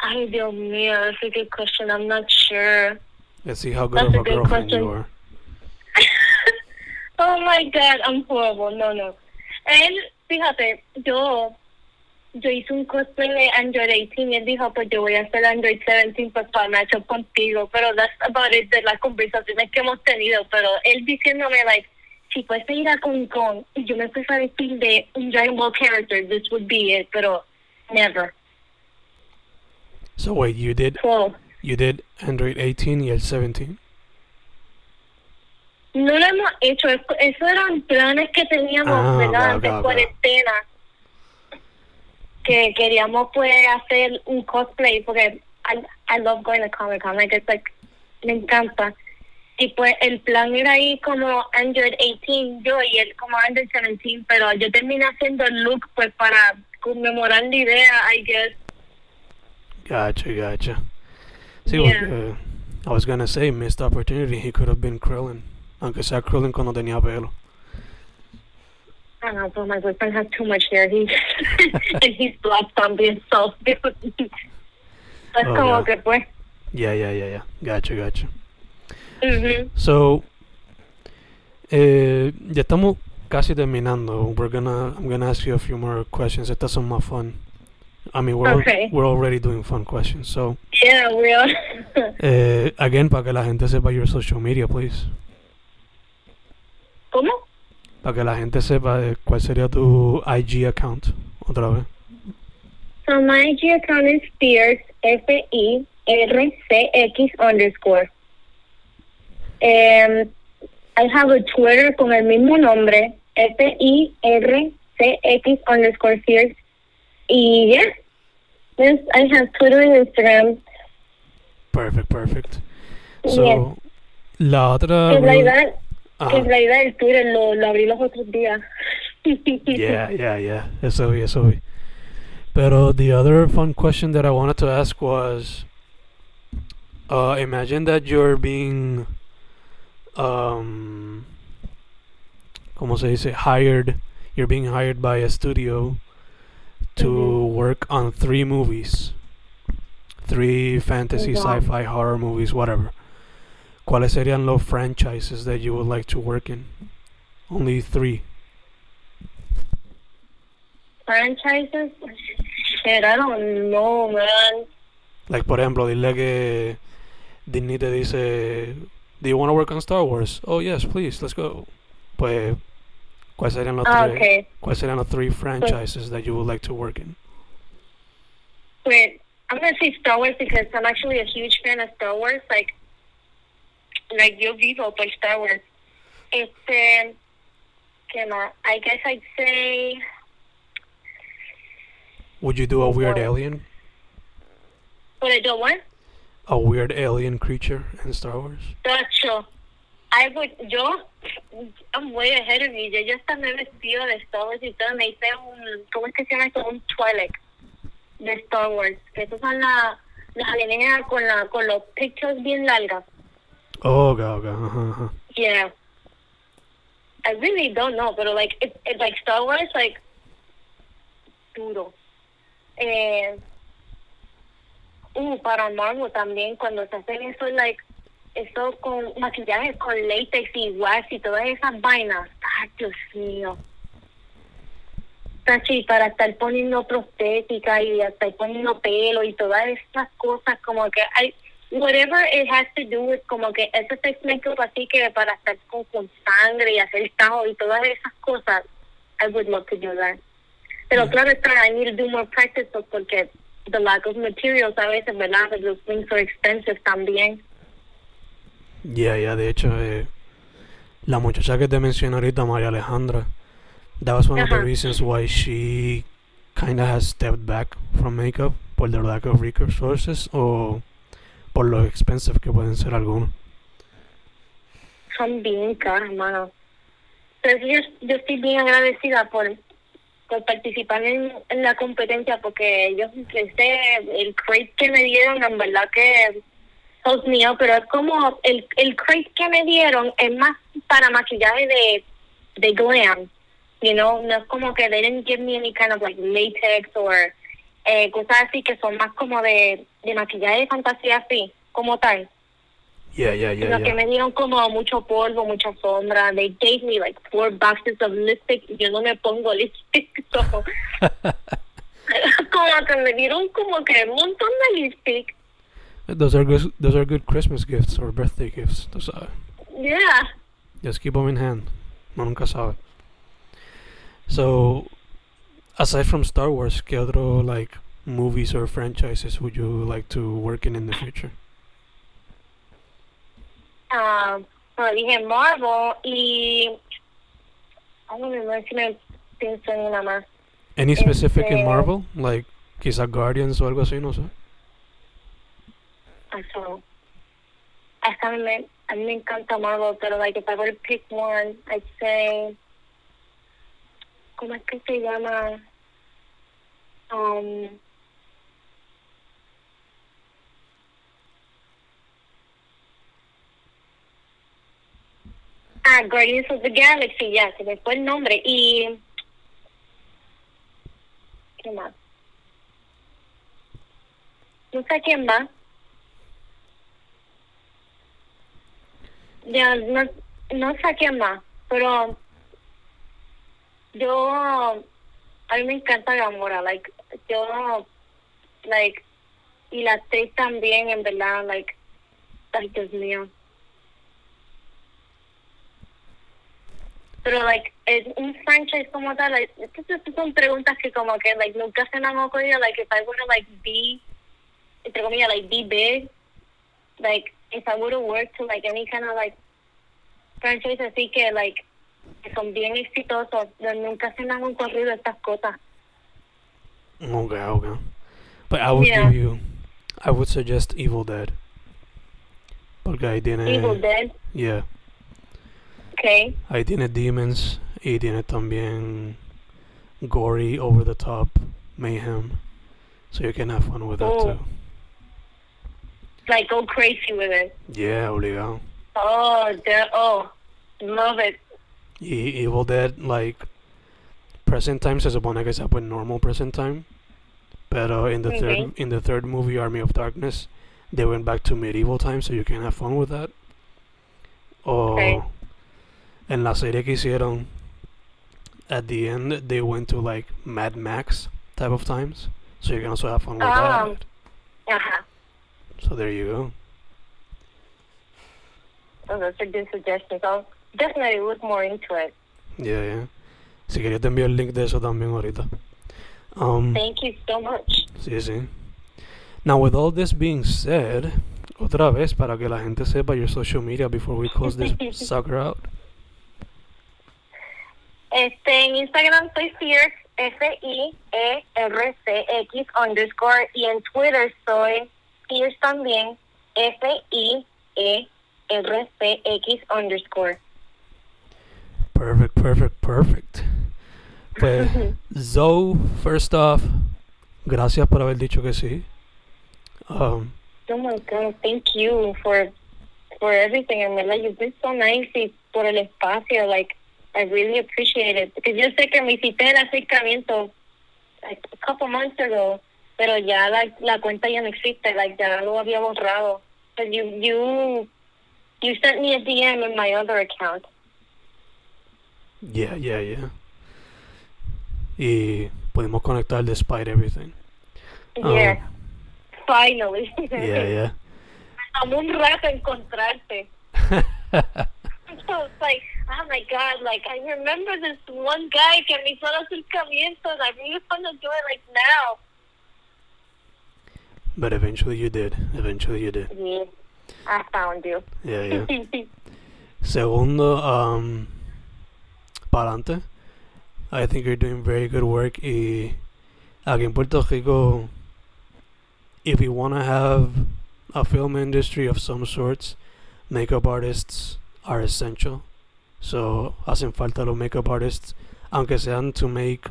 I, Dios know. that's a good question. I'm not sure. Let's see how good That's of a a girlfriend you are. oh my God, I'm horrible. No, no. Él, fíjate, yo, yo hice un cosplay de Android 18 y él dijo, pues yo voy a hacer Android 17 pues para match contigo. Pero that's about it de las conversaciones que hemos tenido. Pero él diciéndome, like, si fuese ir a Comic Con y yo me fuese a vestir de un Dragon Ball character, this would be it. Pero never. So wait, you did So, you did Android 18 y el 17. No lo hemos hecho, es- eso eran planes que teníamos, Ah, ¿verdad? Antes ok. Que queríamos pues hacer un cosplay porque I, I love going to Comic Con, like it's like, me encanta. Y pues el plan era ir como Android 18 yo y él como Android 17, pero yo terminé haciendo el look pues para conmemorar la idea, I guess. Gotcha, gotcha. See, Yeah. I was gonna say missed opportunity. He could have been Krillin, aunque sea Krillin cuando tenía pelo. I don't know, but my boyfriend has too much hair. He's and he's black zombie himself. That's Oh, yeah. que pues. Yeah, yeah, yeah, yeah. Gotcha, gotcha. mhm So, eh, ya estamos casi terminando. We're gonna, I'm gonna ask you a few more questions. Estas son más fun. I mean, we're al- we're already doing fun questions. So, Yeah, we are. eh, again, para que la gente sepa your social media, please. ¿Cómo? Para que la gente sepa cuál sería tu IG account. Otra vez. So my IG account is Fierce, F-I-R-C-X underscore. Um, I have a Twitter con el mismo nombre, F-I-R-C-X underscore Fierce. Y yeah, yes, I have Twitter and Instagram. Perfect, perfect. Yes. So, la otra. En en realidad el Twitter lo, lo abrí los otros días. Yeah, yeah, yeah. Eso vi, eso vi. Pero the other fun question that I wanted to ask was, uh, imagine that you're being, um, ¿cómo se dice? Hired. You're being hired by a studio to Mhm. work on three movies, three fantasy, Wow. sci-fi, horror movies, whatever. ¿Cuáles serían los franchises that you would like to work in? Only three. Franchises? Shit, I don't know, man. Like, por ejemplo, dile que Disney te dice, Do you want to work on Star Wars? Oh, yes, please, let's go. Pues, ¿cuáles serían los, Ah, tres, okay. ¿cuáles serían los three franchises that you would like to work in? Wait, I'm gonna say Star Wars because I'm actually a huge fan of Star Wars. Like, like yo vivo por Star Wars. Este, ¿qué más? I guess I'd say. Would you do a weird What? alien? Would I do what? A weird alien creature in Star Wars? Tacho. I would, yo, I'm way ahead of you. Yo ya hasta me he vestido de Star Wars y todo. Me hice un, ¿cómo es que se llama esto? Un Twilight de Star Wars. Que estos son la, las alienígenas con, la, con los pictures bien largas. Oh. Uh-huh, uh-huh. Yeah. I really don't know, but like it, it like Star Wars, like duro. Eh, uh, para Marvel también cuando se hacen eso like eso con maquillaje con látex y wax y todas esas vainas. Ay, Dios mío. Tachi, para estar poniendo prostética y estar poniendo pelo y todas esas cosas, como que hay, whatever it has to do with, como que ese sex makeup así que para estar con, con sangre y hacer tajo y todas esas cosas, I would love to do that. Pero claro está, I need to do more practice pues, porque the lack of materials a veces, ¿verdad? Those things are expensive también. Yeah, yeah, de hecho, eh, la muchacha que te mencioné ahorita, María Alejandra, that was one of the reasons why she kind of has stepped back from makeup por the lack of resources o por lo expensive que pueden ser algunos. Son bien caras, hermano. Pero yo, yo estoy bien agradecida por, por participar en, en la competencia porque yo empecé, el crate que me dieron, en verdad que sos mío, pero es como el, el crate que me dieron es más para maquillaje de, de glam, you know, no es como que they didn't give me any kind of like latex or eh, cosas así que son más como de, de maquillaje de fantasía así, como tal. Yeah, yeah, yeah, Lo que me dieron como mucho polvo, mucha sombra. They gave me like four boxes of lipstick. Yo no me pongo lipstick. So, como que me dieron como que un montón de lipstick. Those are good. Those are good Christmas gifts or birthday gifts. Tú sabes. Yeah. Just keep them in hand. No nunca sabe. So, aside from Star Wars, ¿qué otro like movies or franchises would you like to work in in the future? Um, bueno, dije Marvel y... I don't know si me pienso en una más. Any specific in Marvel, like quizá Guardians o algo así, no sé. So, hasta a mí me, a mí me encanta Marvel, pero like if I were to pick one, I'd say, ¿cómo es que se llama? Um, ah, Guardians of the Galaxy, ya, se me fue el nombre. Y, ¿qué más? No sé quién más. Ya, no, no sé quién más, pero yo, a mí me encanta Gamora, like, yo, like, y la actriz también, en verdad, like, Dios mío. Pero, like, es un franchise como tal, like, estas son preguntas que como que, like, nunca se me han like, if I were to, like, be, entre comillas, like, be big, like, if I would have worked to, like, any kind of, like, franchise así que, like, que son bien exitosos, nunca se me han ocurrido estas cosas. Okay, okay. But I would Yeah. give you, I would suggest Evil Dead. Porque ahí tiene, Evil Dead, yeah, okay. ahí tiene demons y tiene también gory, over the top mayhem. So you can have fun with that Oh. too. Like, go crazy with it. Yeah, obligado. Oh, de- oh, love it. Y Evil Dead, like, present time se supone que sea pues normal present time. Pero in the third in the third movie, Army of Darkness, they went back to medieval times, so you can have fun with that. O Okay. en la serie que hicieron, at the end, they went to like Mad Max type of times, so you can also have fun with Ah. that. Ajá. So there you go. Oh, those are good suggestions. I'll definitely look more into it. Yeah, yeah. Si quería te envío el link de eso también ahorita. Um, Thank you so much. Sí, sí. Now, with all this being said, otra vez para que la gente sepa your social media before we close this sucker out. Este, en Instagram soy Fierce, F-I-E-R-C-X underscore, y en Twitter soy Fierce también, F-I-E-R-C-X underscore. Perfect, perfect, perfect. Pues, Zoe, first off, gracias por haber dicho que sí. Um, Oh my God, thank you for for everything. En verdad, you've been so nice y por el espacio. Like, I really appreciate it. Porque yo sé que me hiciste el acercamiento like, a couple months ago, pero ya la, la cuenta ya no existe. Like, ya lo había borrado. But you, you you sent me a DM in my other account. Yeah, yeah, yeah. Y pudimos conectar despite everything. Yeah. Finally. Oh. Yeah, yeah. Tomó un rato encontrarte. So it's like, oh my god, like I remember this one guy que me hizo el acercamiento and I really want to do it like now. but eventually you did. Eventually you did. Yeah. I found you. Yeah, yeah. Segundo, um, para adelante. I think you're doing very good work. Y aquí en Puerto Rico, if you want to have a film industry of some sorts, makeup artists are essential. So, hacen falta los makeup artists, aunque sean to make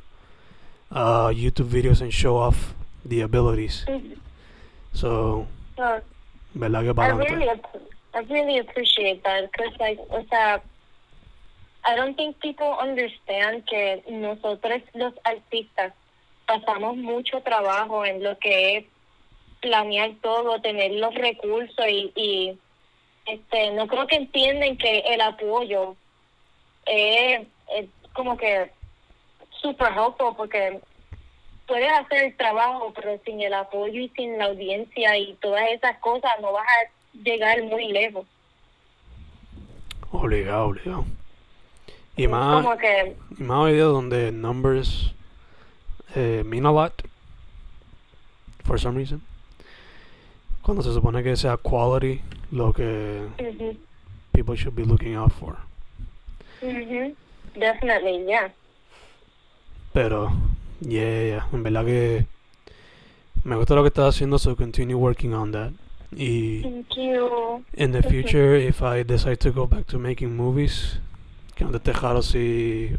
uh, YouTube videos and show off the abilities. So, So, ¿verdad que I really, I really appreciate that because, like, o sea, I don't think people understand que nosotros los artistas pasamos mucho trabajo en lo que es planear todo, tener los recursos y, y este, no creo que entienden que el apoyo es, como que super helpful porque puedes hacer el trabajo, pero sin el apoyo y sin la audiencia y todas esas cosas no vas a llegar muy lejos. Obligado, obligado. Y más, como que y más hoy día donde numbers eh, mean a lot for some reason. Cuando se supone que sea quality lo que ujú, people should be looking out for. ujú, definitely, yeah. Pero, yeah, yeah, en verdad que me gusta lo que estás haciendo, so continue working on that. Y Thank you. in the future, if I decide to go back to making movies, que no te tejaro si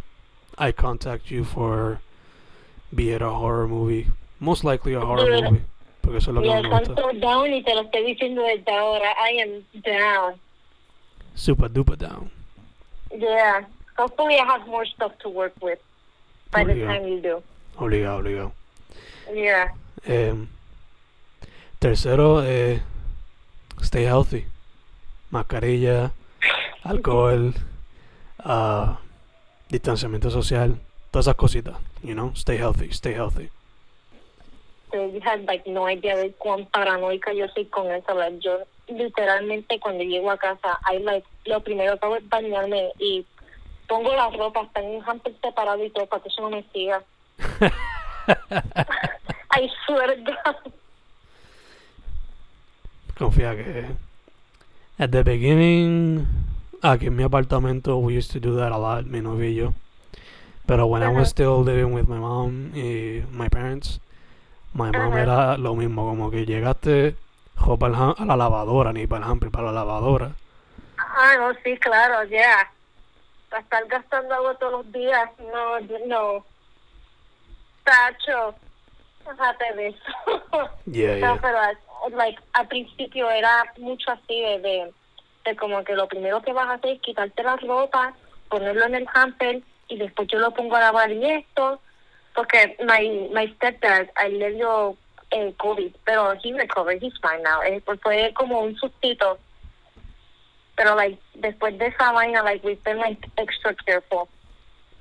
I contact you for be it a horror movie. Most likely a horror movie. Porque eso es lo que me gusta. tanto down y te lo estoy diciendo desde ahora. I am down. Super duper down. Yeah. Hopefully I have more stuff to work with by the time you do. Obligado, obligado. Yeah. Eh, tercero, eh, stay healthy. Mascarilla, alcohol, ah, distanciamiento social, todas esas cositas. You know, stay healthy, stay healthy. So you had like no idea de cuán paranoica yo soy con eso. Like, yo literalmente cuando llego a casa, I like lo primero que hago es bañarme y pongo la ropa hasta en un hamper separado y todo para que eso no me siga. I swear God. Confía que at the beginning, aquí en mi apartamento, we used to do that a lot, mi novio y yo. Pero when I was still living with my mom y my parents, my mom era lo mismo, como que llegaste a la lavadora, ni para el hamper, para la lavadora. Ah, no, sí, claro, ya. Para estar gastando agua todos los días, no, no. Tacho, de eso. Yeah, No, yeah. pero like, al principio era mucho así de, de, como que lo primero que vas a hacer es quitarte la ropa, ponerlo en el hamper y después yo lo pongo a lavar y esto, porque my, my stepdad, a él le dio eh, COVID, pero he recovered, he's fine now. Eh, pues fue como un sustito. Pero like, después de esa vaina, like, we've been like extra careful.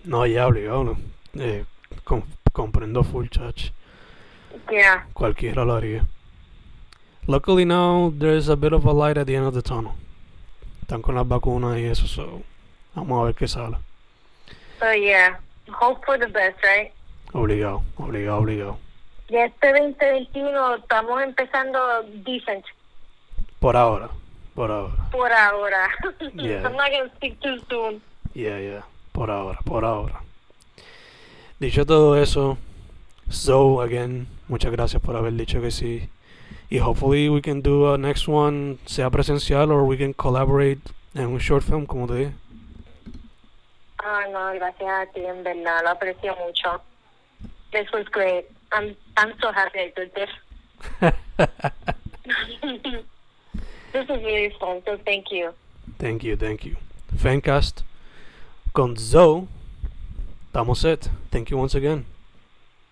No, ya obligado, no. Eh, com- comprendo full church. Yeah. Cualquiera lo haría. Luckily now, there's a bit of a light at the end of the tunnel. Están con las vacunas y eso, so vamos a ver qué sale. So yeah, hope for the best, right? Obligado, obligado, obligado. Ya este 2021 estamos empezando decent Por ahora, por ahora. por ahora. Yeah. I'm not gonna speak too soon. Yeah, yeah. Por ahora, por ahora. Dicho todo eso, so again, muchas gracias por haber dicho que sí. Y hopefully we can do a next one, sea presencial or we can collaborate en un short film, como te dije. Ah, no, gracias a ti, en verdad, lo aprecio mucho. This was great. I'm, I'm so happy I did this. this is really fun, so thank you. Thank you, thank you. Fancast con Zoe. Estamos set. Thank you once again.